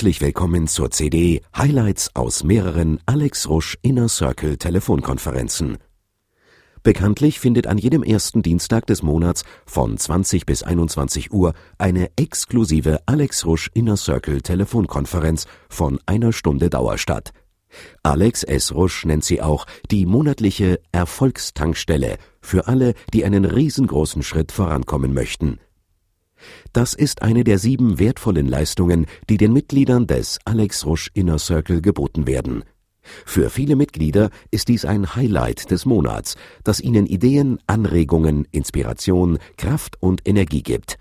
Herzlich willkommen zur CD Highlights aus mehreren Alex Rusch Inner Circle Telefonkonferenzen. Bekanntlich findet an jedem ersten Dienstag des Monats von 20 bis 21 Uhr eine exklusive Alex Rusch Inner Circle Telefonkonferenz von einer Stunde Dauer statt. Alex S. Rusch nennt sie auch die monatliche Erfolgstankstelle für alle, die einen riesengroßen Schritt vorankommen möchten. Das ist eine der sieben wertvollen Leistungen, die den Mitgliedern des Alex Rusch Inner Circle geboten werden. Für viele Mitglieder ist dies ein Highlight des Monats, das ihnen Ideen, Anregungen, Inspiration, Kraft und Energie gibt.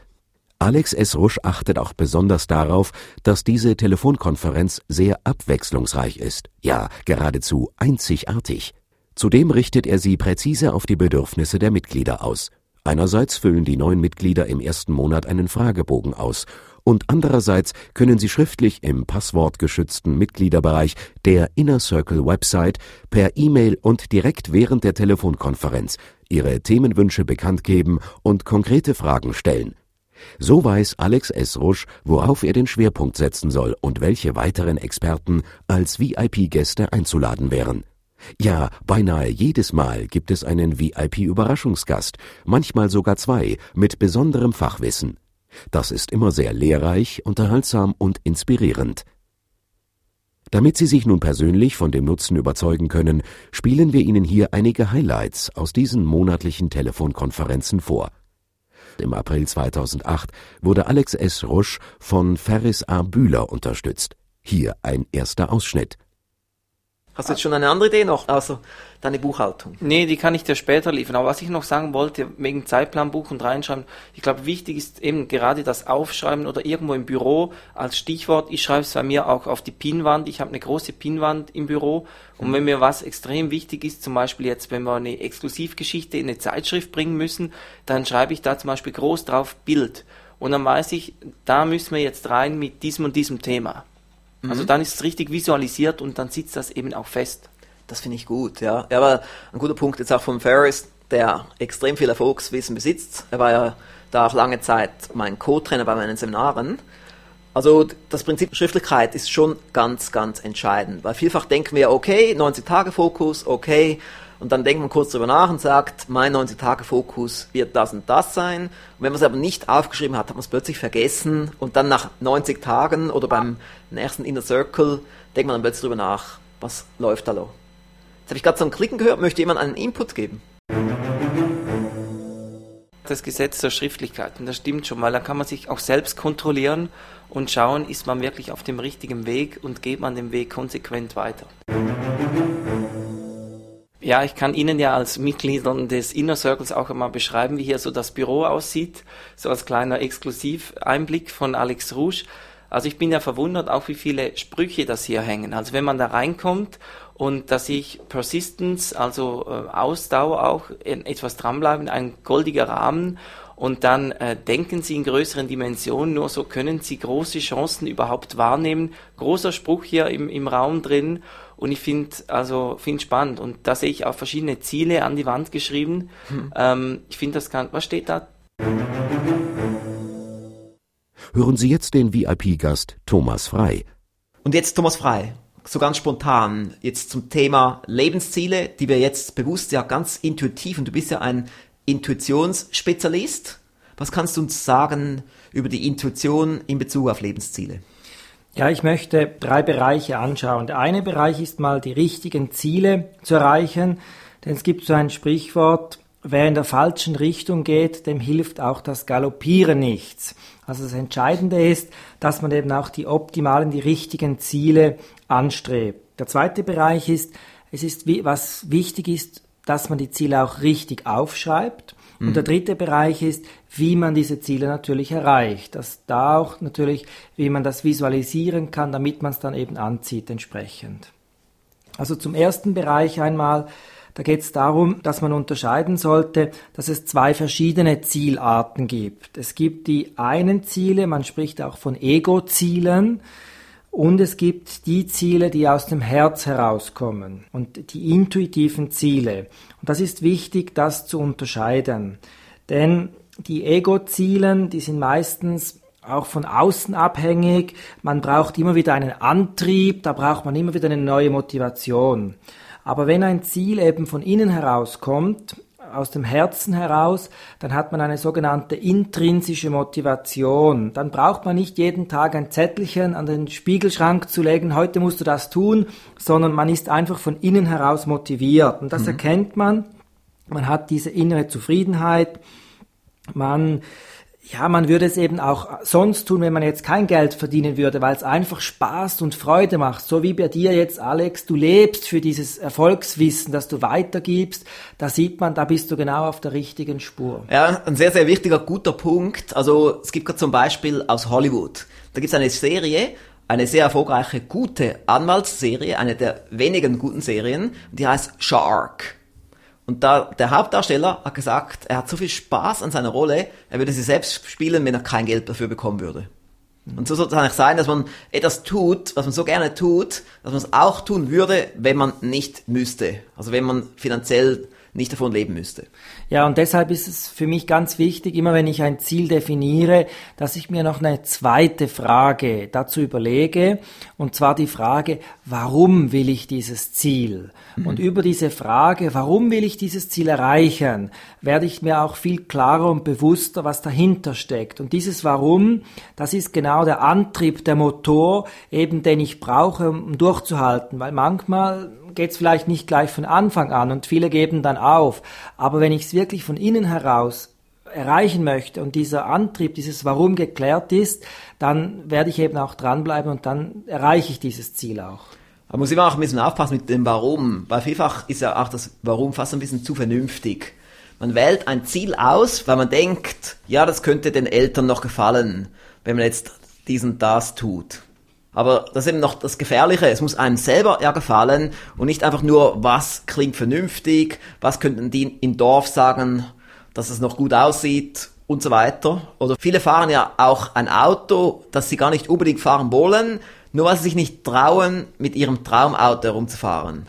Alex S. Rusch achtet auch besonders darauf, dass diese Telefonkonferenz sehr abwechslungsreich ist, ja geradezu einzigartig. Zudem richtet er sie präzise auf die Bedürfnisse der Mitglieder aus. Einerseits füllen die neuen Mitglieder im ersten Monat einen Fragebogen aus und andererseits können sie schriftlich im passwortgeschützten Mitgliederbereich der Inner Circle Website per E-Mail und direkt während der Telefonkonferenz ihre Themenwünsche bekannt geben und konkrete Fragen stellen. So weiß Alex S. Rusch, worauf er den Schwerpunkt setzen soll und welche weiteren Experten als VIP-Gäste einzuladen wären. Ja, beinahe jedes Mal gibt es einen VIP-Überraschungsgast, manchmal sogar zwei, mit besonderem Fachwissen. Das ist immer sehr lehrreich, unterhaltsam und inspirierend. Damit Sie sich nun persönlich von dem Nutzen überzeugen können, spielen wir Ihnen hier einige Highlights aus diesen monatlichen Telefonkonferenzen vor. Im April 2008 wurde Alex S. Rusch von Ferris A. Bühler unterstützt. Hier ein erster Ausschnitt. Hast du jetzt schon eine andere Idee noch, also deine Buchhaltung? Nee, die kann ich dir später liefern. Aber was ich noch sagen wollte, wegen Zeitplanbuch und reinschreiben, ich glaube, wichtig ist eben gerade das Aufschreiben oder irgendwo im Büro als Stichwort. Ich schreibe es bei mir auch auf die Pinwand. Ich habe eine große Pinwand im Büro. Und wenn mir was extrem wichtig ist, zum Beispiel jetzt, wenn wir eine Exklusivgeschichte in eine Zeitschrift bringen müssen, dann schreibe ich da zum Beispiel groß drauf Bild. Und dann weiß ich, da müssen wir jetzt rein mit diesem und diesem Thema. Also mhm. dann ist es richtig visualisiert und dann sitzt das eben auch fest. Das finde ich gut, ja. Er war ein guter Punkt jetzt auch von Ferris, der extrem viel Erfolgswissen besitzt. Er war ja da auch lange Zeit mein Co-Trainer bei meinen Seminaren. Also das Prinzip Schriftlichkeit ist schon ganz, ganz entscheidend, weil vielfach denken wir, okay, 90 Tage Fokus, okay, und dann denkt man kurz drüber nach und sagt, mein 90-Tage-Fokus wird das und das sein. Und wenn man es aber nicht aufgeschrieben hat, hat man es plötzlich vergessen und dann nach 90 Tagen oder beim nächsten Inner Circle denkt man dann plötzlich drüber nach, was läuft da lo. Jetzt habe ich gerade so ein Klicken gehört, möchte jemand einen Input geben? Das Gesetz der Schriftlichkeit, und das stimmt schon, weil dann kann man sich auch selbst kontrollieren und schauen, ist man wirklich auf dem richtigen Weg und geht man den Weg konsequent weiter. Ja, ich kann Ihnen ja als Mitgliedern des Inner Circles auch einmal beschreiben, wie hier so das Büro aussieht, so als kleiner Exklusiveinblick von Alex Rouge. Also ich bin ja verwundert, auch wie viele Sprüche das hier hängen. Also wenn man da reinkommt und dass ich Persistence, also äh, Ausdauer auch, etwas dranbleiben, ein goldiger Rahmen und dann äh, denken Sie in größeren Dimensionen, nur so können Sie große Chancen überhaupt wahrnehmen. Großer Spruch hier im, im Raum drin und ich finde also finde spannend und da sehe ich auch verschiedene Ziele an die Wand geschrieben. Hm. Ähm, ich finde das kann. Was steht da? Hören Sie jetzt den VIP-Gast Thomas Frei. Und jetzt Thomas Frei, so ganz spontan, jetzt zum Thema Lebensziele, die wir jetzt bewusst ja ganz intuitiv, und du bist ja ein Intuitionsspezialist. Was kannst du uns sagen über die Intuition in Bezug auf Lebensziele? Ja, ich möchte drei Bereiche anschauen. Der eine Bereich ist mal die richtigen Ziele zu erreichen, denn es gibt so ein Sprichwort, wer in der falschen Richtung geht, dem hilft auch das Galoppieren nichts. Also das Entscheidende ist, dass man eben auch die optimalen, die richtigen Ziele anstrebt. Der zweite Bereich ist, es ist, was wichtig ist, dass man die Ziele auch richtig aufschreibt. Und der mhm. dritte Bereich ist, wie man diese Ziele natürlich erreicht. Dass da auch natürlich, wie man das visualisieren kann, damit man es dann eben anzieht entsprechend. Also zum ersten Bereich einmal, da geht es darum, dass man unterscheiden sollte, dass es zwei verschiedene Zielarten gibt. Es gibt die einen Ziele, man spricht auch von Ego-Zielen, und es gibt die Ziele, die aus dem Herz herauskommen und die intuitiven Ziele. Und das ist wichtig, das zu unterscheiden. Denn die Ego-Zielen, die sind meistens auch von außen abhängig. Man braucht immer wieder einen Antrieb, da braucht man immer wieder eine neue Motivation. Aber wenn ein Ziel eben von innen herauskommt, aus dem Herzen heraus, dann hat man eine sogenannte intrinsische Motivation. Dann braucht man nicht jeden Tag ein Zettelchen an den Spiegelschrank zu legen, heute musst du das tun, sondern man ist einfach von innen heraus motiviert. Und das mhm. erkennt man. Man hat diese innere Zufriedenheit. Man ja, man würde es eben auch sonst tun, wenn man jetzt kein Geld verdienen würde, weil es einfach Spaß und Freude macht. So wie bei dir jetzt, Alex, du lebst für dieses Erfolgswissen, das du weitergibst. Da sieht man, da bist du genau auf der richtigen Spur. Ja, ein sehr, sehr wichtiger, guter Punkt. Also es gibt gerade zum Beispiel aus Hollywood. Da gibt es eine Serie, eine sehr erfolgreiche, gute Anwaltsserie, eine der wenigen guten Serien, die heißt Shark. Und da, der Hauptdarsteller hat gesagt, er hat so viel Spaß an seiner Rolle, er würde sie selbst spielen, wenn er kein Geld dafür bekommen würde. Und so soll es eigentlich sein, dass man etwas tut, was man so gerne tut, dass man es auch tun würde, wenn man nicht müsste. Also wenn man finanziell nicht davon leben müsste. Ja, und deshalb ist es für mich ganz wichtig, immer wenn ich ein Ziel definiere, dass ich mir noch eine zweite Frage dazu überlege, und zwar die Frage, warum will ich dieses Ziel? Mhm. Und über diese Frage, warum will ich dieses Ziel erreichen, werde ich mir auch viel klarer und bewusster, was dahinter steckt. Und dieses Warum, das ist genau der Antrieb, der Motor, eben den ich brauche, um durchzuhalten, weil manchmal geht es vielleicht nicht gleich von Anfang an und viele geben dann auf. Aber wenn ich es wirklich von innen heraus erreichen möchte und dieser Antrieb, dieses Warum geklärt ist, dann werde ich eben auch dranbleiben und dann erreiche ich dieses Ziel auch. Da muss immer auch ein bisschen aufpassen mit dem Warum, weil vielfach ist ja auch das Warum fast ein bisschen zu vernünftig. Man wählt ein Ziel aus, weil man denkt, ja, das könnte den Eltern noch gefallen, wenn man jetzt diesen das tut. Aber das ist eben noch das Gefährliche. Es muss einem selber ja gefallen und nicht einfach nur, was klingt vernünftig, was könnten die im Dorf sagen, dass es noch gut aussieht und so weiter. Oder viele fahren ja auch ein Auto, das sie gar nicht unbedingt fahren wollen, nur weil sie sich nicht trauen, mit ihrem Traumauto herumzufahren.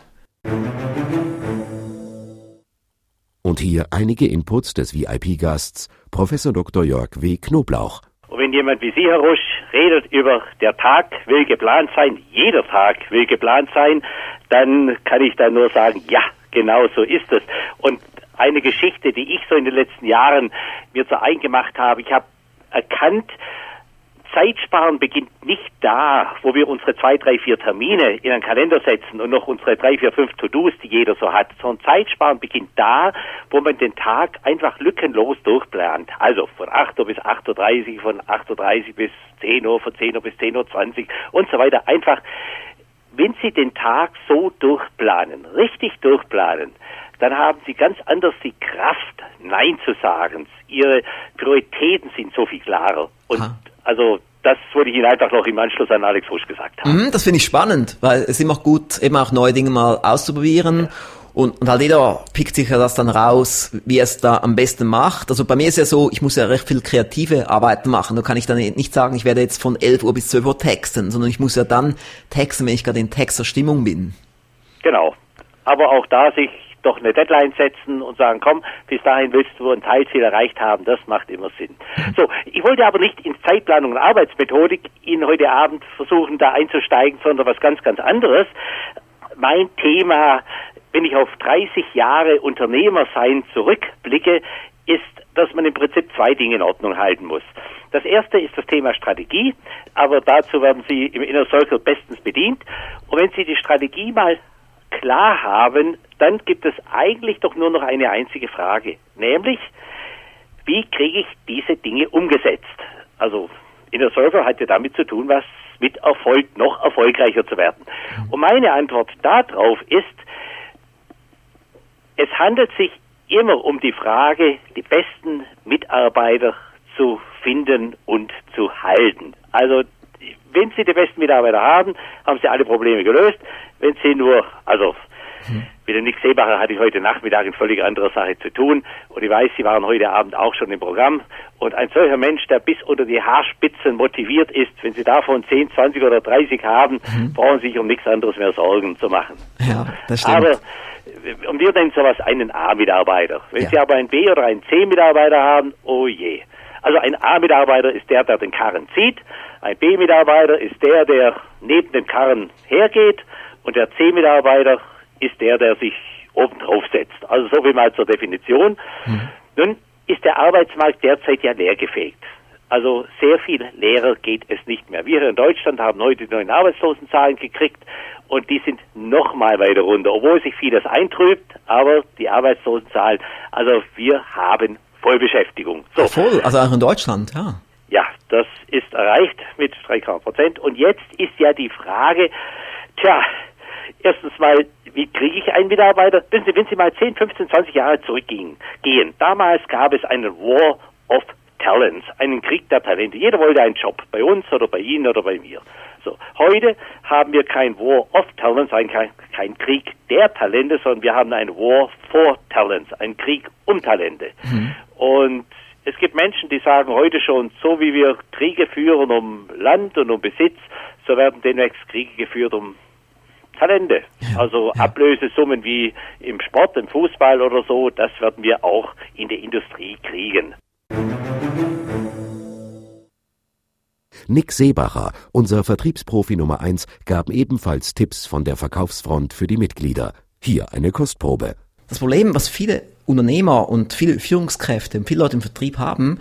Und hier einige Inputs des VIP-Gasts, Professor Dr. Jörg W. Knoblauch. Und wenn jemand wie Sie, Herr Rusch, redet über der Tag will geplant sein, jeder Tag will geplant sein, dann kann ich da nur sagen, ja, genau so ist es. Und eine Geschichte, die ich so in den letzten Jahren mir zu eingemacht habe, ich habe erkannt, Zeitsparen beginnt nicht da, wo wir unsere zwei, drei, vier Termine in einen Kalender setzen und noch unsere drei, vier, fünf To-Dos, die jeder so hat, sondern Zeitsparen beginnt da, wo man den Tag einfach lückenlos durchplant. Also von 8 Uhr bis 8.30 Uhr, von 8.30 Uhr bis 10 Uhr, von 10 Uhr bis 10.20 Uhr und so weiter. Einfach, wenn Sie den Tag so durchplanen, richtig durchplanen, dann haben Sie ganz anders die Kraft, Nein zu sagen. Ihre Prioritäten sind so viel klarer. Und ha. Also das würde ich Ihnen einfach noch im Anschluss an Alex Rusch gesagt haben. Mhm, das finde ich spannend, weil es ist immer gut, eben auch neue Dinge mal auszuprobieren. Ja. Und, und halt jeder pickt sich ja das dann raus, wie er es da am besten macht. Also bei mir ist ja so, ich muss ja recht viel kreative Arbeiten machen. Da kann ich dann nicht sagen, ich werde jetzt von 11 Uhr bis 12 Uhr texten, sondern ich muss ja dann texten, wenn ich gerade in Texterstimmung bin. Genau. Aber auch da sich doch eine Deadline setzen und sagen, komm, bis dahin willst du ein Teilziel erreicht haben, das macht immer Sinn. So, ich wollte aber nicht in Zeitplanung und Arbeitsmethodik Ihnen heute Abend versuchen, da einzusteigen, sondern was ganz, ganz anderes. Mein Thema, wenn ich auf 30 Jahre Unternehmersein zurückblicke, ist, dass man im Prinzip zwei Dinge in Ordnung halten muss. Das erste ist das Thema Strategie, aber dazu werden Sie im Inner Circle bestens bedient. Und wenn Sie die Strategie mal klar haben, dann gibt es eigentlich doch nur noch eine einzige Frage, nämlich, wie kriege ich diese Dinge umgesetzt? Also Inner Server hat ja damit zu tun, was mit Erfolg noch erfolgreicher zu werden. Und meine Antwort darauf ist, es handelt sich immer um die Frage, die besten Mitarbeiter zu finden und zu halten. Also wenn Sie die besten Mitarbeiter haben, haben Sie alle Probleme gelöst. Wenn Sie nur, also hm. mit dem Nick Seebacher hatte ich heute Nachmittag in völlig anderer Sache zu tun und ich weiß, Sie waren heute Abend auch schon im Programm und ein solcher Mensch, der bis unter die Haarspitzen motiviert ist, wenn Sie davon 10, 20 oder 30 haben, hm. brauchen Sie sich um nichts anderes mehr Sorgen zu machen. Ja, das stimmt. Aber und wir nennen sowas einen A-Mitarbeiter. Wenn ja. Sie aber einen B- oder einen C-Mitarbeiter haben, oh je. Also ein A-Mitarbeiter ist der, der den Karren zieht, ein B-Mitarbeiter ist der, der neben dem Karren hergeht und der C-Mitarbeiter ist der, der sich oben drauf setzt. Also so wie mal zur Definition. Mhm. Nun ist der Arbeitsmarkt derzeit ja leergefegt. Also sehr viel leerer geht es nicht mehr. Wir in Deutschland haben heute die neuen Arbeitslosenzahlen gekriegt und die sind noch mal weiter runter, obwohl sich vieles eintrübt, aber die Arbeitslosenzahlen, also wir haben Vollbeschäftigung. So. Voll, also auch in Deutschland, ja. Das ist erreicht mit 3,5 Prozent. Und jetzt ist ja die Frage, tja, erstens mal, wie kriege ich einen Mitarbeiter? Wissen Sie, wenn Sie mal 10, 15, 20 Jahre zurückgehen, gehen, damals gab es einen War of Talents, einen Krieg der Talente. Jeder wollte einen Job, bei uns oder bei Ihnen oder bei mir. So, heute haben wir kein War of Talents, ein, kein, kein Krieg der Talente, sondern wir haben einen War for Talents, einen Krieg um Talente. Mhm. Und es gibt Menschen, die sagen heute schon, so wie wir Kriege führen um Land und um Besitz, so werden demnächst Kriege geführt um Talente. Ja, also ja. Ablösesummen wie im Sport, im Fußball oder so, das werden wir auch in der Industrie kriegen. Nick Seebacher, unser Vertriebsprofi Nummer 1, gab ebenfalls Tipps von der Verkaufsfront für die Mitglieder. Hier eine Kostprobe. Das Problem, was viele Unternehmer und viele Führungskräfte und viele Leute im Vertrieb haben,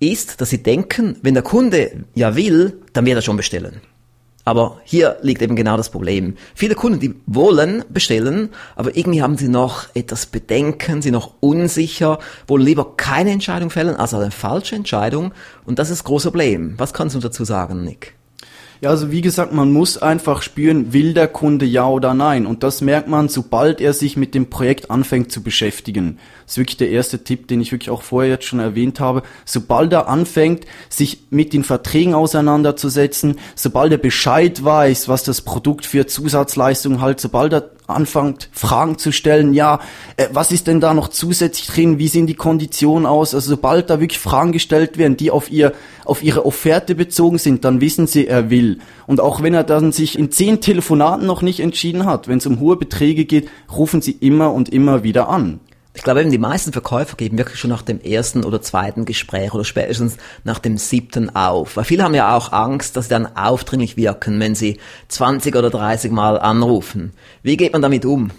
ist, dass sie denken, wenn der Kunde ja will, dann wird er schon bestellen. Aber hier liegt eben genau das Problem. Viele Kunden, die wollen bestellen, aber irgendwie haben sie noch etwas Bedenken, sie noch unsicher, wollen lieber keine Entscheidung fällen, also eine falsche Entscheidung. Und das ist das große Problem. Was kannst du dazu sagen, Nick? Ja, also wie gesagt, man muss einfach spüren, will der Kunde ja oder nein. Und das merkt man, sobald er sich mit dem Projekt anfängt zu beschäftigen. Das ist wirklich der erste Tipp, den ich wirklich auch vorher jetzt schon erwähnt habe. Sobald er anfängt, sich mit den Verträgen auseinanderzusetzen, sobald er Bescheid weiß, was das Produkt für Zusatzleistungen halt, sobald er anfängt, Fragen zu stellen, ja, äh, was ist denn da noch zusätzlich drin, wie sehen die Konditionen aus? Also sobald da wirklich Fragen gestellt werden, die auf ihr, auf ihre Offerte bezogen sind, dann wissen sie, er will. Und auch wenn er dann sich in zehn Telefonaten noch nicht entschieden hat, wenn es um hohe Beträge geht, rufen sie immer und immer wieder an. Ich glaube eben, die meisten Verkäufer geben wirklich schon nach dem ersten oder zweiten Gespräch oder spätestens nach dem siebten auf. Weil viele haben ja auch Angst, dass sie dann aufdringlich wirken, wenn sie 20 oder 30 Mal anrufen. Wie geht man damit um?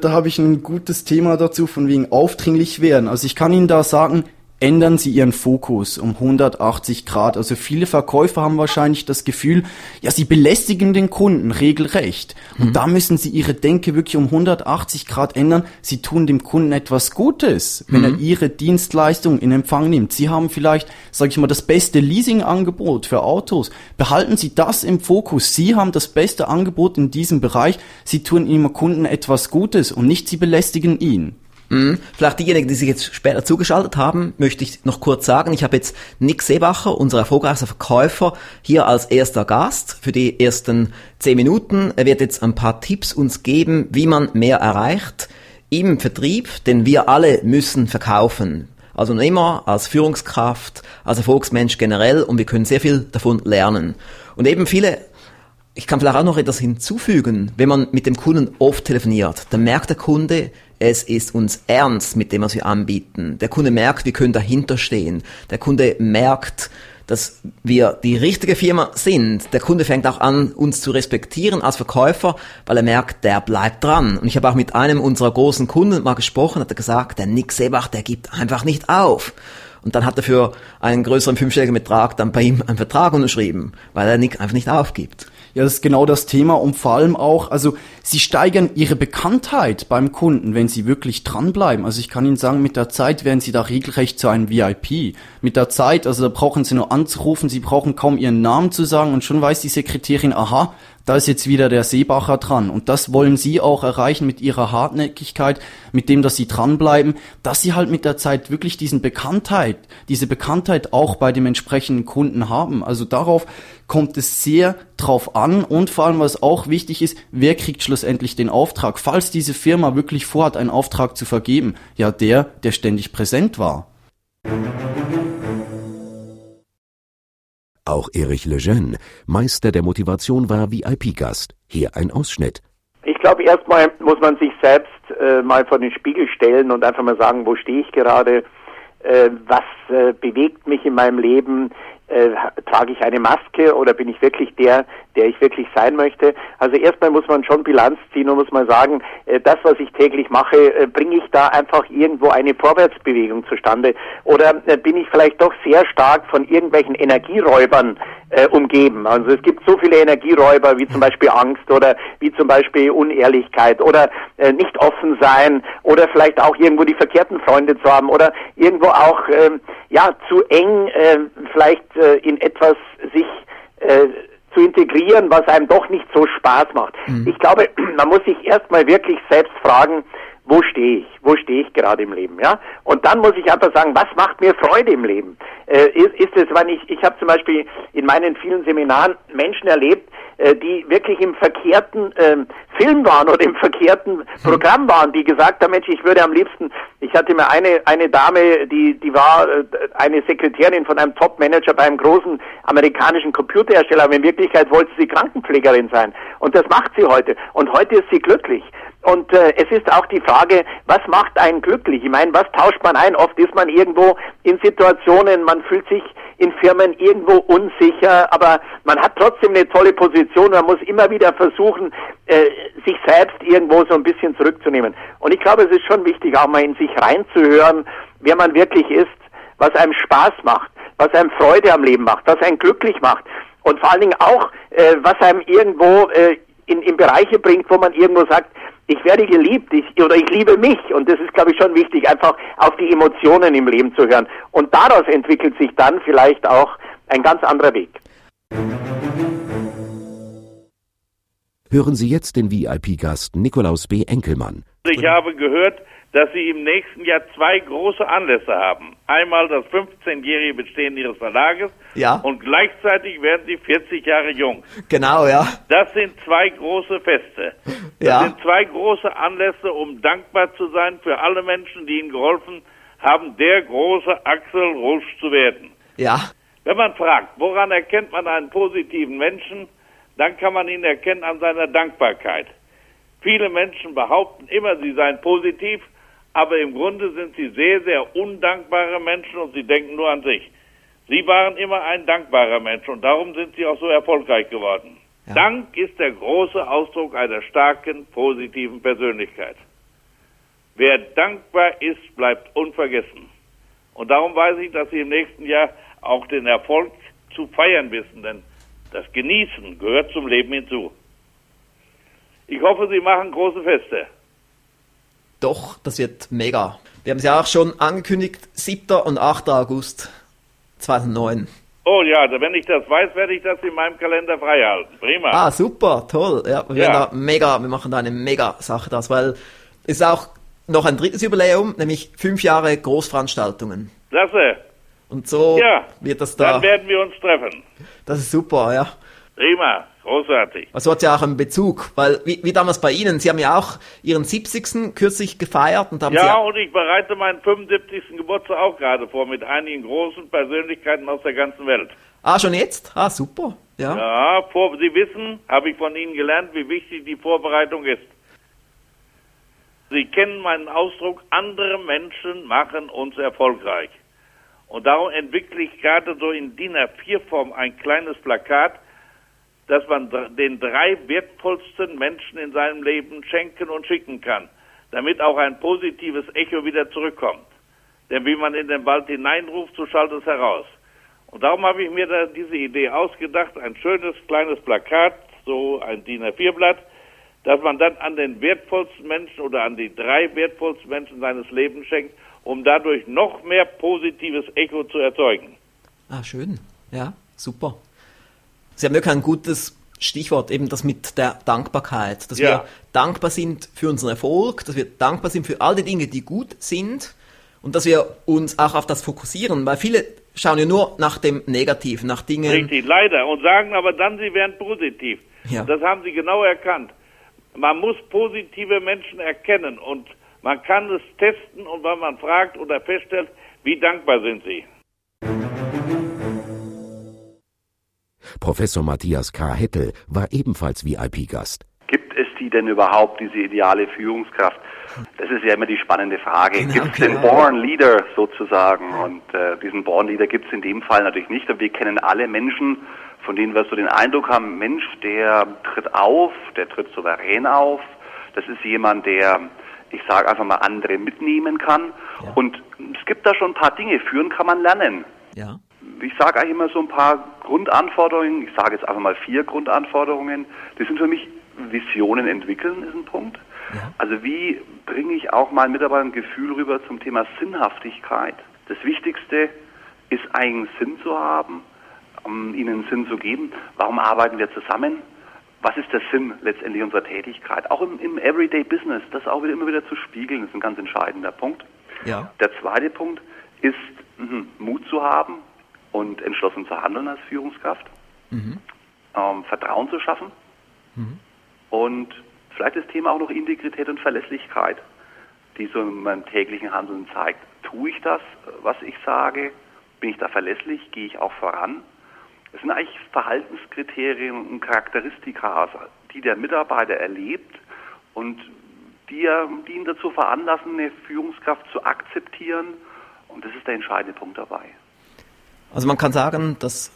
Da habe ich ein gutes Thema dazu, von wegen aufdringlich werden. Also ich kann Ihnen da sagen, ändern Sie Ihren Fokus um 180 Grad. Also viele Verkäufer haben wahrscheinlich das Gefühl, ja, sie belästigen den Kunden regelrecht. Und mhm. da müssen Sie Ihre Denke wirklich um 180 Grad ändern. Sie tun dem Kunden etwas Gutes, wenn mhm. er Ihre Dienstleistung in Empfang nimmt. Sie haben vielleicht, sage ich mal, das beste Leasingangebot für Autos. Behalten Sie das im Fokus. Sie haben das beste Angebot in diesem Bereich. Sie tun Ihrem Kunden etwas Gutes und nicht Sie belästigen ihn. Mhm. Vielleicht diejenigen, die sich jetzt später zugeschaltet haben, möchte ich noch kurz sagen, ich habe jetzt Nick Seebacher, unser erfolgreichster Verkäufer, hier als erster Gast für die ersten zehn Minuten. Er wird jetzt ein paar Tipps uns geben, wie man mehr erreicht im Vertrieb, denn wir alle müssen verkaufen. Als Unternehmer, als Führungskraft, als Erfolgsmensch generell und wir können sehr viel davon lernen. Und eben viele ich kann vielleicht auch noch etwas hinzufügen. Wenn man mit dem Kunden oft telefoniert, dann merkt der Kunde, es ist uns ernst mit dem, was wir anbieten. Der Kunde merkt, wir können dahinter stehen. Der Kunde merkt, dass wir die richtige Firma sind. Der Kunde fängt auch an, uns zu respektieren als Verkäufer, weil er merkt, der bleibt dran. Und ich habe auch mit einem unserer großen Kunden mal gesprochen, hat er gesagt, der Nick Sebach, der gibt einfach nicht auf. Und dann hat er für einen größeren fünfstelligen Betrag dann bei ihm einen Vertrag unterschrieben, weil er Nick einfach nicht aufgibt. Ja, das ist genau das Thema und vor allem auch, also sie steigern ihre Bekanntheit beim Kunden, wenn sie wirklich dranbleiben. Also ich kann Ihnen sagen, mit der Zeit werden sie da regelrecht zu einem VIP. Mit der Zeit, also da brauchen sie nur anzurufen, sie brauchen kaum ihren Namen zu sagen und schon weiß die Sekretärin, aha, da ist jetzt wieder der Seebacher dran. Und das wollen Sie auch erreichen mit Ihrer Hartnäckigkeit, mit dem, dass Sie dranbleiben, dass Sie halt mit der Zeit wirklich diesen Bekanntheit, diese Bekanntheit auch bei dem entsprechenden Kunden haben. Also darauf kommt es sehr drauf an und vor allem, was auch wichtig ist, wer kriegt schlussendlich den Auftrag? Falls diese Firma wirklich vorhat, einen Auftrag zu vergeben, ja der, der ständig präsent war. Auch Erich Lejeune, Meister der Motivation, war VIP-Gast. Hier ein Ausschnitt. Ich glaube, erstmal muss man sich selbst äh, mal vor den Spiegel stellen und einfach mal sagen, wo stehe ich gerade? äh, was äh, bewegt mich in meinem Leben, äh, trage ich eine Maske oder bin ich wirklich der, der ich wirklich sein möchte? Also erstmal muss man schon Bilanz ziehen und muss man sagen, äh, das, was ich täglich mache, äh, bringe ich da einfach irgendwo eine Vorwärtsbewegung zustande? Oder äh, bin ich vielleicht doch sehr stark von irgendwelchen Energieräubern äh, umgeben? Also es gibt so viele Energieräuber wie zum Beispiel Angst oder wie zum Beispiel Unehrlichkeit oder äh, nicht offen sein oder vielleicht auch irgendwo die verkehrten Freunde zu haben oder irgendwo auch äh, ja zu eng äh, vielleicht äh, in etwas sich äh, zu integrieren, was einem doch nicht so Spaß macht. Mhm. Ich glaube, man muss sich erstmal wirklich selbst fragen, wo stehe ich? Wo stehe ich gerade im Leben? Ja? Und dann muss ich einfach sagen, was macht mir Freude im Leben? Äh, ist, ist es, wenn ich, ich habe zum Beispiel in meinen vielen Seminaren Menschen erlebt, die wirklich im verkehrten äh, Film waren oder im verkehrten mhm. Programm waren, die gesagt haben, Mensch, ich würde am liebsten, ich hatte mir eine, eine Dame, die, die war äh, eine Sekretärin von einem Top-Manager bei einem großen amerikanischen Computerhersteller, aber in Wirklichkeit wollte sie Krankenpflegerin sein. Und das macht sie heute. Und heute ist sie glücklich. Und äh, es ist auch die Frage, was macht einen glücklich? Ich meine, was tauscht man ein? Oft ist man irgendwo in Situationen, man fühlt sich in Firmen irgendwo unsicher, aber man hat trotzdem eine tolle Position. Man muss immer wieder versuchen, äh, sich selbst irgendwo so ein bisschen zurückzunehmen. Und ich glaube, es ist schon wichtig, auch mal in sich reinzuhören, wer man wirklich ist, was einem Spaß macht, was einem Freude am Leben macht, was einen glücklich macht. Und vor allen Dingen auch, äh, was einem irgendwo äh, in, in Bereiche bringt, wo man irgendwo sagt, ich werde geliebt ich, oder ich liebe mich. Und das ist, glaube ich, schon wichtig, einfach auf die Emotionen im Leben zu hören. Und daraus entwickelt sich dann vielleicht auch ein ganz anderer Weg. Hören Sie jetzt den VIP-Gast Nikolaus B. Enkelmann. Ich habe gehört, dass Sie im nächsten Jahr zwei große Anlässe haben. Einmal das 15-jährige Bestehen Ihres Verlages ja. und gleichzeitig werden Sie 40 Jahre jung. Genau, ja. Das sind zwei große Feste. Das ja. sind zwei große Anlässe, um dankbar zu sein für alle Menschen, die Ihnen geholfen haben, der große Axel Rusch zu werden. Ja. Wenn man fragt, woran erkennt man einen positiven Menschen, dann kann man ihn erkennen an seiner Dankbarkeit. Viele Menschen behaupten immer, sie seien positiv, aber im Grunde sind sie sehr, sehr undankbare Menschen und sie denken nur an sich. Sie waren immer ein dankbarer Mensch und darum sind sie auch so erfolgreich geworden. Ja. Dank ist der große Ausdruck einer starken, positiven Persönlichkeit. Wer dankbar ist, bleibt unvergessen. Und darum weiß ich, dass Sie im nächsten Jahr auch den Erfolg zu feiern wissen, denn das Genießen gehört zum Leben hinzu. Ich hoffe, Sie machen große Feste. Doch, das wird mega. Wir haben es ja auch schon angekündigt, 7. und 8. August 2009. Oh ja, also wenn ich das weiß, werde ich das in meinem Kalender freihalten. Prima. Ah, super, toll. Ja, wir, ja. Da mega, wir machen da eine mega Sache das, weil es ist auch noch ein drittes Jubiläum, nämlich fünf Jahre Großveranstaltungen. Klasse. Und so ja, wird das da. Dann werden wir uns treffen. Das ist super, ja. Prima. Großartig. Also hat ja auch einen Bezug, weil wie, wie, damals bei Ihnen, Sie haben ja auch Ihren 70. kürzlich gefeiert und haben Ja, und ich bereite meinen 75. Geburtstag auch gerade vor mit einigen großen Persönlichkeiten aus der ganzen Welt. Ah, schon jetzt? Ah, super. Ja, ja vor, Sie wissen, habe ich von Ihnen gelernt, wie wichtig die Vorbereitung ist. Sie kennen meinen Ausdruck, andere Menschen machen uns erfolgreich. Und darum entwickle ich gerade so in DIN A4-Form ein kleines Plakat, dass man den drei wertvollsten Menschen in seinem Leben schenken und schicken kann, damit auch ein positives Echo wieder zurückkommt. Denn wie man in den Wald hineinruft, so schallt es heraus. Und darum habe ich mir da diese Idee ausgedacht, ein schönes kleines Plakat, so ein DIN A4-Blatt, dass man dann an den wertvollsten Menschen oder an die drei wertvollsten Menschen seines Lebens schenkt, um dadurch noch mehr positives Echo zu erzeugen. Ah, schön. Ja, super. Sie haben wirklich ein gutes Stichwort, eben das mit der Dankbarkeit, dass ja. wir dankbar sind für unseren Erfolg, dass wir dankbar sind für all die Dinge, die gut sind und dass wir uns auch auf das fokussieren, weil viele schauen ja nur nach dem Negativen, nach Dingen. Richtig, leider. Und sagen aber dann, sie wären positiv. Ja. Das haben sie genau erkannt. Man muss positive Menschen erkennen und man kann es testen und wenn man fragt oder feststellt, wie dankbar sind sie. Professor Matthias K. Hettel war ebenfalls VIP-Gast. Gibt es die denn überhaupt, diese ideale Führungskraft? Das ist ja immer die spannende Frage. Genau, gibt es genau. den Born Leader sozusagen? Und äh, diesen Born Leader gibt es in dem Fall natürlich nicht. Aber wir kennen alle Menschen, von denen wir so den Eindruck haben, Mensch, der tritt auf, der tritt souverän auf. Das ist jemand, der, ich sage einfach mal, andere mitnehmen kann. Und es gibt da schon ein paar Dinge. Führen kann man lernen. Ja. Ich sage eigentlich immer so ein paar Grundanforderungen. Ich sage jetzt einfach mal vier Grundanforderungen. Die sind für mich Visionen entwickeln, ist ein Punkt. Also wie bringe ich auch meinen Mitarbeitern ein Gefühl rüber zum Thema Sinnhaftigkeit? Das Wichtigste ist einen Sinn zu haben, um ihnen Sinn zu geben. Warum arbeiten wir zusammen? Was ist der Sinn letztendlich unserer Tätigkeit? Auch im, im Everyday Business, das auch wieder immer wieder zu spiegeln, ist ein ganz entscheidender Punkt. Ja. Der zweite Punkt ist, mhm, Mut zu haben und entschlossen zu handeln als Führungskraft, ähm, Vertrauen zu schaffen und vielleicht das Thema auch noch Integrität und Verlässlichkeit, die so in meinem täglichen Handeln zeigt. Tue ich das, was ich sage? Bin ich da verlässlich? Gehe ich auch voran? Das sind eigentlich Verhaltenskriterien und Charakteristika, also die der Mitarbeiter erlebt und die, die ihn dazu veranlassen, eine Führungskraft zu akzeptieren. Und das ist der entscheidende Punkt dabei. Also man kann sagen, dass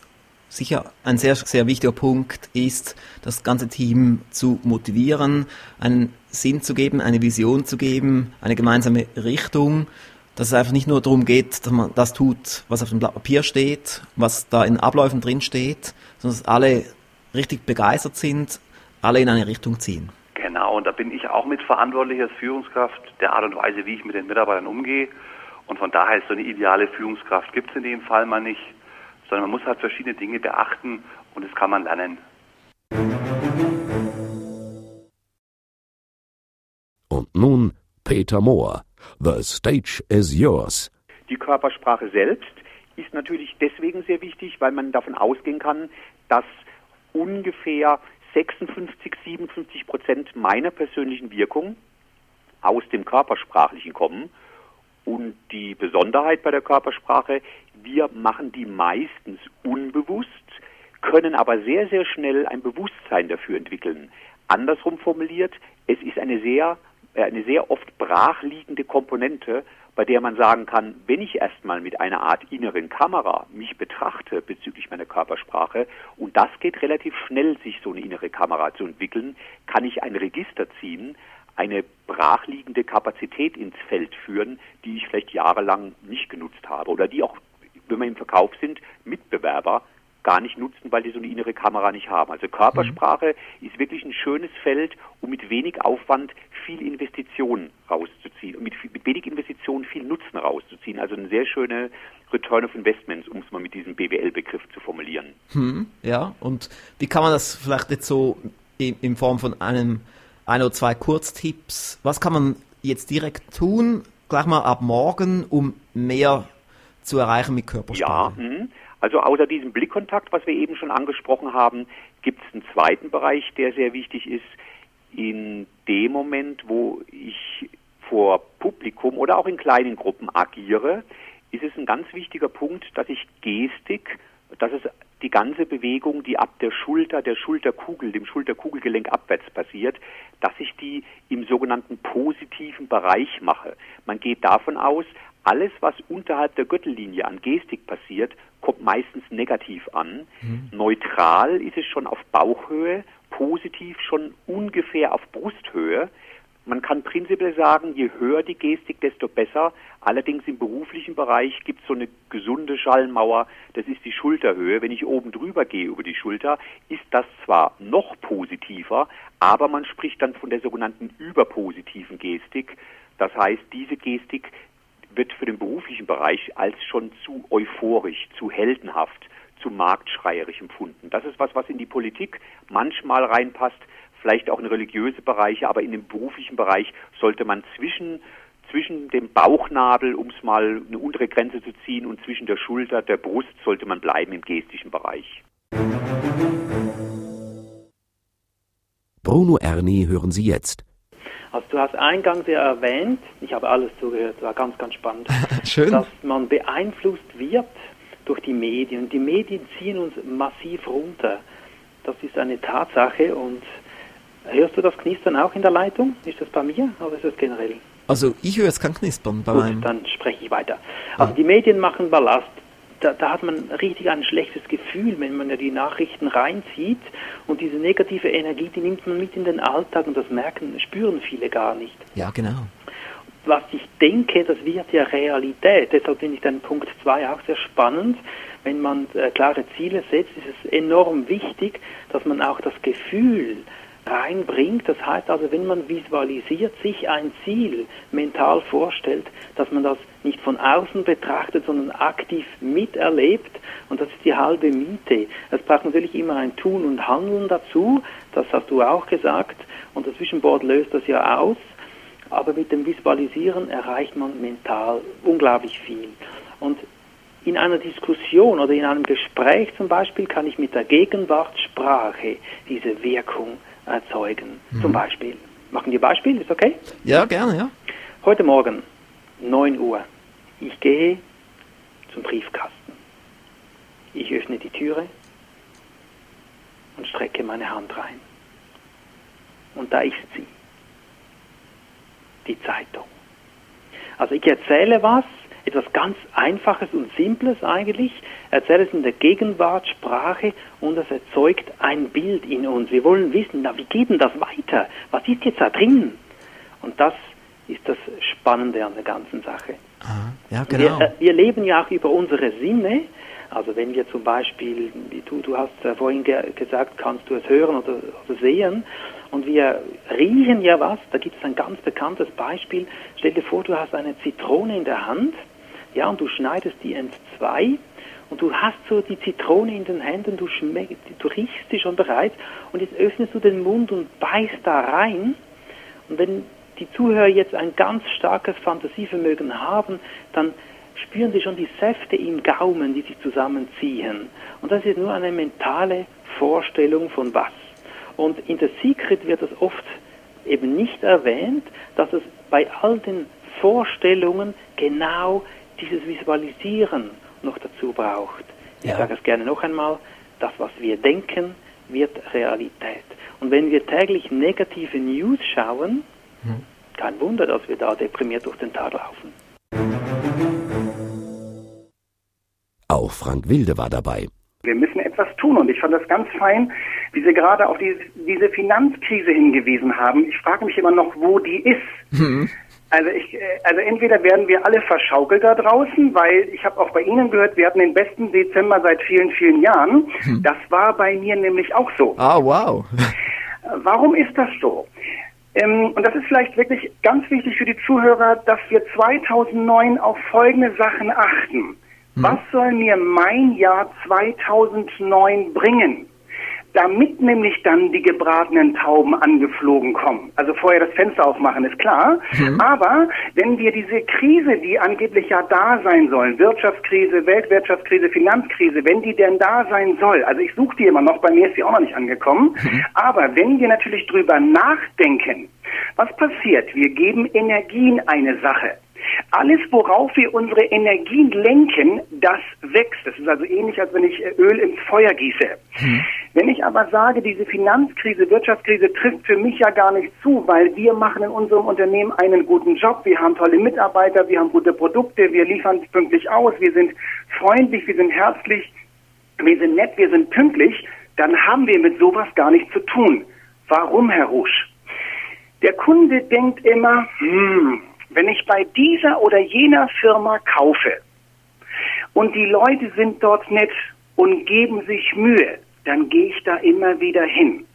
sicher ein sehr, sehr wichtiger Punkt ist, das ganze Team zu motivieren, einen Sinn zu geben, eine Vision zu geben, eine gemeinsame Richtung, dass es einfach nicht nur darum geht, dass man das tut, was auf dem Blatt Papier steht, was da in Abläufen drin steht, sondern dass alle richtig begeistert sind, alle in eine Richtung ziehen. Genau, und da bin ich auch mitverantwortlich als Führungskraft der Art und Weise, wie ich mit den Mitarbeitern umgehe. Und von daher ist so eine ideale Führungskraft gibt es in dem Fall mal nicht, sondern man muss halt verschiedene Dinge beachten und das kann man lernen. Und nun Peter Mohr. The stage is yours. Die Körpersprache selbst ist natürlich deswegen sehr wichtig, weil man davon ausgehen kann, dass ungefähr 56, 57 Prozent meiner persönlichen Wirkung aus dem Körpersprachlichen kommen. Und die Besonderheit bei der Körpersprache, wir machen die meistens unbewusst, können aber sehr, sehr schnell ein Bewusstsein dafür entwickeln. Andersrum formuliert, es ist eine sehr, eine sehr oft brachliegende Komponente, bei der man sagen kann, wenn ich erstmal mit einer Art inneren Kamera mich betrachte bezüglich meiner Körpersprache, und das geht relativ schnell, sich so eine innere Kamera zu entwickeln, kann ich ein Register ziehen, eine brachliegende Kapazität ins Feld führen, die ich vielleicht jahrelang nicht genutzt habe oder die auch, wenn wir im Verkauf sind, Mitbewerber gar nicht nutzen, weil die so eine innere Kamera nicht haben. Also Körpersprache ist wirklich ein schönes Feld, um mit wenig Aufwand viel Investition rauszuziehen und mit, mit wenig Investition viel Nutzen rauszuziehen. Also eine sehr schöne Return of Investments, um es mal mit diesem BWL-Begriff zu formulieren. Hm, ja, und wie kann man das vielleicht jetzt so in, in Form von einem, ein oder zwei Kurztipps, was kann man jetzt direkt tun, gleich mal ab morgen, um mehr zu erreichen mit Ja, Körpersprache? Also außer diesem Blickkontakt, was wir eben schon angesprochen haben, gibt es einen zweiten Bereich, der sehr wichtig ist. In dem Moment, wo ich vor Publikum oder auch in kleinen Gruppen agiere, ist es ein ganz wichtiger Punkt, dass ich Gestik, dass es die ganze Bewegung, die ab der Schulter, der Schulterkugel, dem Schulterkugelgelenk abwärts passiert, dass ich die im sogenannten positiven Bereich mache. Man geht davon aus, alles, was unterhalb der Gürtellinie an Gestik passiert, kommt meistens negativ an. Neutral ist es schon auf Bauchhöhe, positiv schon ungefähr auf Brusthöhe. Man kann prinzipiell sagen, je höher die Gestik, desto besser. Allerdings im beruflichen Bereich gibt es so eine gesunde Schallmauer, das ist die Schulterhöhe. Wenn ich oben drüber gehe über die Schulter, ist das zwar noch positiver, aber man spricht dann von der sogenannten überpositiven Gestik. Das heißt, diese Gestik wird für den beruflichen Bereich als schon zu euphorisch, zu heldenhaft, zu marktschreierisch empfunden. Das ist was, was in die Politik manchmal reinpasst, vielleicht auch in religiöse Bereiche, aber in dem beruflichen Bereich sollte man zwischen zwischen dem Bauchnabel, um es mal eine untere Grenze zu ziehen, und zwischen der Schulter, der Brust sollte man bleiben im gestischen Bereich. Bruno Erni hören Sie jetzt. Also du hast eingangs ja erwähnt, ich habe alles zugehört, war ganz, ganz spannend, Schön. dass man beeinflusst wird durch die Medien. Die Medien ziehen uns massiv runter. Das ist eine Tatsache und Hörst du das Knistern auch in der Leitung? Ist das bei mir oder ist das generell? Also ich höre jetzt kein Knispern bei Gut, meinem. dann spreche ich weiter. Also die Medien machen Ballast. Da, da hat man richtig ein schlechtes Gefühl, wenn man ja die Nachrichten reinzieht und diese negative Energie, die nimmt man mit in den Alltag und das merken, spüren viele gar nicht. Ja, genau. was ich denke, das wird ja Realität. Deshalb finde ich den Punkt 2 auch sehr spannend. Wenn man äh, klare Ziele setzt, ist es enorm wichtig, dass man auch das Gefühl reinbringt. Das heißt also, wenn man visualisiert, sich ein Ziel mental vorstellt, dass man das nicht von außen betrachtet, sondern aktiv miterlebt. Und das ist die halbe Miete. Es braucht natürlich immer ein Tun und Handeln dazu. Das hast du auch gesagt. Und das Vision Board löst das ja aus. Aber mit dem Visualisieren erreicht man mental unglaublich viel. Und in einer Diskussion oder in einem Gespräch zum Beispiel kann ich mit der Gegenwartssprache diese Wirkung erzeugen. Zum Beispiel. Machen wir Beispiel, ist okay? Ja, gerne, ja. Heute Morgen, 9 Uhr. Ich gehe zum Briefkasten. Ich öffne die Türe und strecke meine Hand rein. Und da ist sie. Die Zeitung. Also ich erzähle was, etwas ganz Einfaches und Simples eigentlich, erzähle es in der Gegenwartssprache und es erzeugt ein Bild in uns. Wir wollen wissen, na, wie geht denn das weiter? Was ist jetzt da drin? Und das ist das Spannende an der ganzen Sache. Aha. Ja, genau. Wir, äh, wir leben ja auch über unsere Sinne. Also wenn wir zum Beispiel, wie du, du hast vorhin ge gesagt, kannst du es hören oder, oder sehen. Und wir riechen ja was, da gibt es ein ganz bekanntes Beispiel. Stell dir vor, du hast eine Zitrone in der Hand, ja, und du schneidest die in zwei und du hast so die Zitrone in den Händen, du du riechst sie schon bereits und jetzt öffnest du den Mund und beißt da rein. Und wenn die Zuhörer jetzt ein ganz starkes Fantasievermögen haben, dann spüren sie schon die Säfte im Gaumen, die sich zusammenziehen. Und das ist nur eine mentale Vorstellung von was. Und in der Secret wird das oft eben nicht erwähnt, dass es bei all den Vorstellungen genau dieses Visualisieren noch dazu braucht. Ich Ja. sage es gerne noch einmal, das, was wir denken, wird Realität. Und wenn wir täglich negative News schauen, kein Wunder, dass wir da deprimiert durch den Tag laufen. Auch Frank Wilde war dabei. Wir müssen etwas tun und ich fand das ganz fein, wie Sie gerade auf die, diese Finanzkrise hingewiesen haben. Ich frage mich immer noch, wo die ist. Also ich, äh, also entweder werden wir alle verschaukelt da draußen, weil ich habe auch bei Ihnen gehört, wir hatten den besten Dezember seit vielen, vielen Jahren. Das war bei mir nämlich auch so. Ah, wow. Warum ist das so? Ähm, und das ist vielleicht wirklich ganz wichtig für die Zuhörer, dass wir 2009 auf folgende Sachen achten. Was soll mir mein Jahr 2009 bringen? Damit nämlich dann die gebratenen Tauben angeflogen kommen. Also vorher das Fenster aufmachen, ist klar. Aber wenn wir diese Krise, die angeblich ja da sein soll, Wirtschaftskrise, Weltwirtschaftskrise, Finanzkrise, wenn die denn da sein soll, also ich suche die immer noch, bei mir ist sie auch noch nicht angekommen, aber wenn wir natürlich drüber nachdenken, was passiert? Wir geben Energie in eine Sache. Alles, worauf wir unsere Energien lenken, das wächst. Das ist also ähnlich, als wenn ich äh, Öl ins Feuer gieße. Wenn ich aber sage, diese Finanzkrise, Wirtschaftskrise trifft für mich ja gar nicht zu, weil wir machen in unserem Unternehmen einen guten Job, wir haben tolle Mitarbeiter, wir haben gute Produkte, wir liefern pünktlich aus, wir sind freundlich, wir sind herzlich, wir sind nett, wir sind pünktlich, dann haben wir mit sowas gar nichts zu tun. Warum, Herr Rusch? Der Kunde denkt immer, hm, wenn ich bei dieser oder jener Firma kaufe und die Leute sind dort nett und geben sich Mühe, dann gehe ich da immer wieder hin.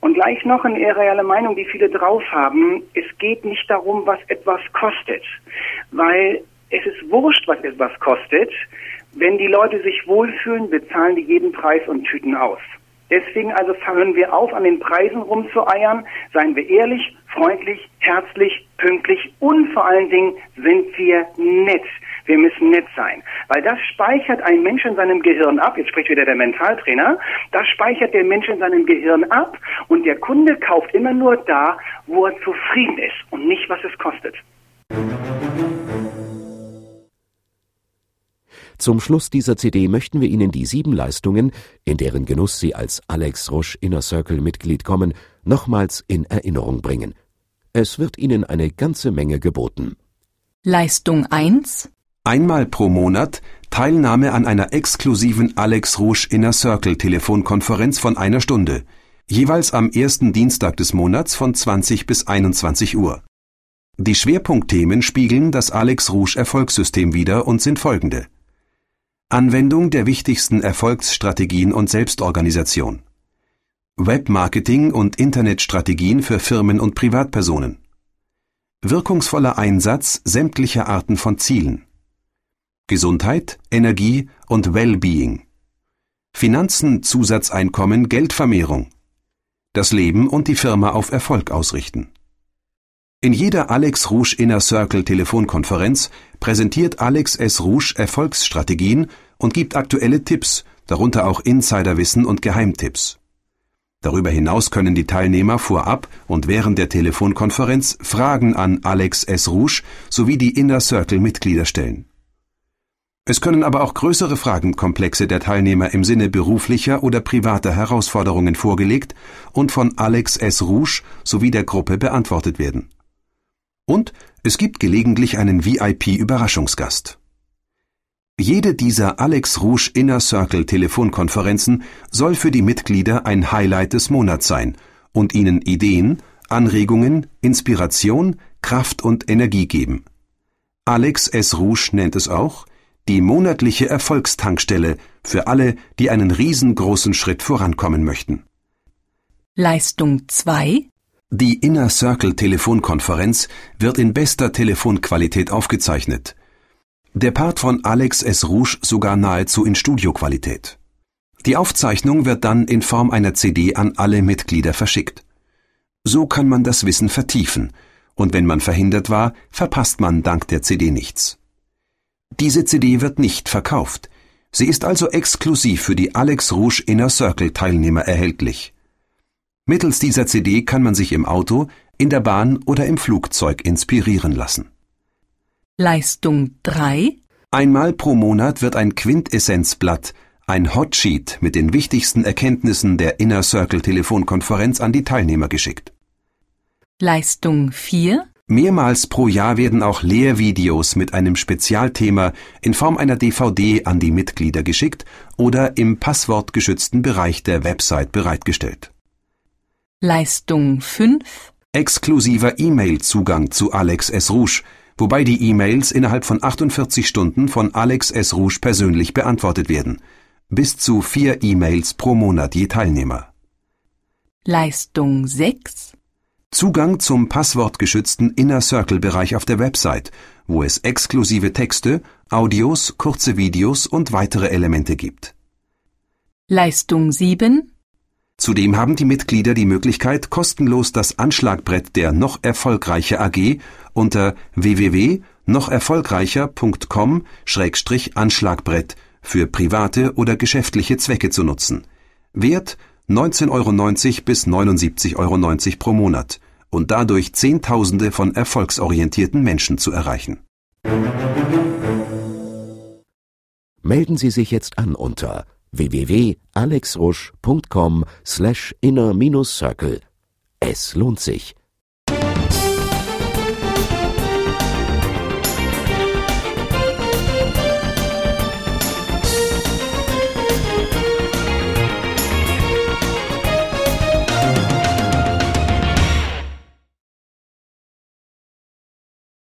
Und gleich noch eine reelle Meinung, die viele drauf haben, es geht nicht darum, was etwas kostet, weil es ist wurscht, was etwas kostet. Wenn die Leute sich wohlfühlen, bezahlen die jeden Preis und tüten aus. Deswegen also hören wir auf, an den Preisen rumzueiern. Seien wir ehrlich, freundlich, herzlich, pünktlich und vor allen Dingen sind wir nett. Wir müssen nett sein. Weil das speichert ein Mensch in seinem Gehirn ab. Jetzt spricht wieder der Mentaltrainer. Das speichert der Mensch in seinem Gehirn ab und der Kunde kauft immer nur da, wo er zufrieden ist und nicht, was es kostet. Zum Schluss dieser CD möchten wir Ihnen die sieben Leistungen, in deren Genuss Sie als Alex Rusch Inner Circle Mitglied kommen, nochmals in Erinnerung bringen. Es wird Ihnen eine ganze Menge geboten. Leistung 1 Einmal pro Monat Teilnahme an einer exklusiven Alex Rouge Inner Circle Telefonkonferenz von einer Stunde, jeweils am ersten Dienstag des Monats von 20 bis 21 Uhr. Die Schwerpunktthemen spiegeln das Alex Rouge Erfolgssystem wider und sind folgende. Anwendung der wichtigsten Erfolgsstrategien und Selbstorganisation. Webmarketing und Internetstrategien für Firmen und Privatpersonen. Wirkungsvoller Einsatz sämtlicher Arten von Zielen. Gesundheit, Energie und Wellbeing. Finanzen, Zusatzeinkommen, Geldvermehrung. Das Leben und die Firma auf Erfolg ausrichten. In jeder Alex Rouge Inner Circle Telefonkonferenz präsentiert Alex S. Rouge Erfolgsstrategien und gibt aktuelle Tipps, darunter auch Insiderwissen und Geheimtipps. Darüber hinaus können die Teilnehmer vorab und während der Telefonkonferenz Fragen an Alex S. Rouge sowie die Inner Circle Mitglieder stellen. Es können aber auch größere Fragenkomplexe der Teilnehmer im Sinne beruflicher oder privater Herausforderungen vorgelegt und von Alex S. Rouge sowie der Gruppe beantwortet werden. Und es gibt gelegentlich einen VIP-Überraschungsgast. Jede dieser Alex Rouge Inner Circle Telefonkonferenzen soll für die Mitglieder ein Highlight des Monats sein und ihnen Ideen, Anregungen, Inspiration, Kraft und Energie geben. Alex S. Rouge nennt es auch die monatliche Erfolgstankstelle für alle, die einen riesengroßen Schritt vorankommen möchten. Leistung 2 Die Inner Circle Telefonkonferenz wird in bester Telefonqualität aufgezeichnet der Part von Alex S. Rouge sogar nahezu in Studioqualität. Die Aufzeichnung wird dann in Form einer CD an alle Mitglieder verschickt. So kann man das Wissen vertiefen, und wenn man verhindert war, verpasst man dank der CD nichts. Diese CD wird nicht verkauft. Sie ist also exklusiv für die Alex Rouge Inner Circle Teilnehmer erhältlich. Mittels dieser CD kann man sich im Auto, in der Bahn oder im Flugzeug inspirieren lassen. Leistung 3 Einmal pro Monat wird ein Quintessenzblatt, ein Hotsheet mit den wichtigsten Erkenntnissen der Inner Circle Telefonkonferenz an die Teilnehmer geschickt. Leistung 4 Mehrmals pro Jahr werden auch Lehrvideos mit einem Spezialthema in Form einer DVD an die Mitglieder geschickt oder im passwortgeschützten Bereich der Website bereitgestellt. Leistung 5 Exklusiver E-Mail-Zugang zu Alex S. Rouge wobei die E-Mails innerhalb von 48 Stunden von Alex S. Rouge persönlich beantwortet werden. Bis zu vier E-Mails pro Monat je Teilnehmer. Leistung 6 Zugang zum passwortgeschützten Inner Circle Bereich auf der Website, wo es exklusive Texte, Audios, kurze Videos und weitere Elemente gibt. Leistung 7 Zudem haben die Mitglieder die Möglichkeit, kostenlos das Anschlagbrett der Noch Erfolgreiche AG unter www.nocherfolgreicher.com-Anschlagbrett für private oder geschäftliche Zwecke zu nutzen. Wert 19,90 Euro bis 79,90 Euro pro Monat und dadurch Zehntausende von erfolgsorientierten Menschen zu erreichen. Melden Sie sich jetzt an unter www.alexrusch.com slash inner-circle. Es lohnt sich.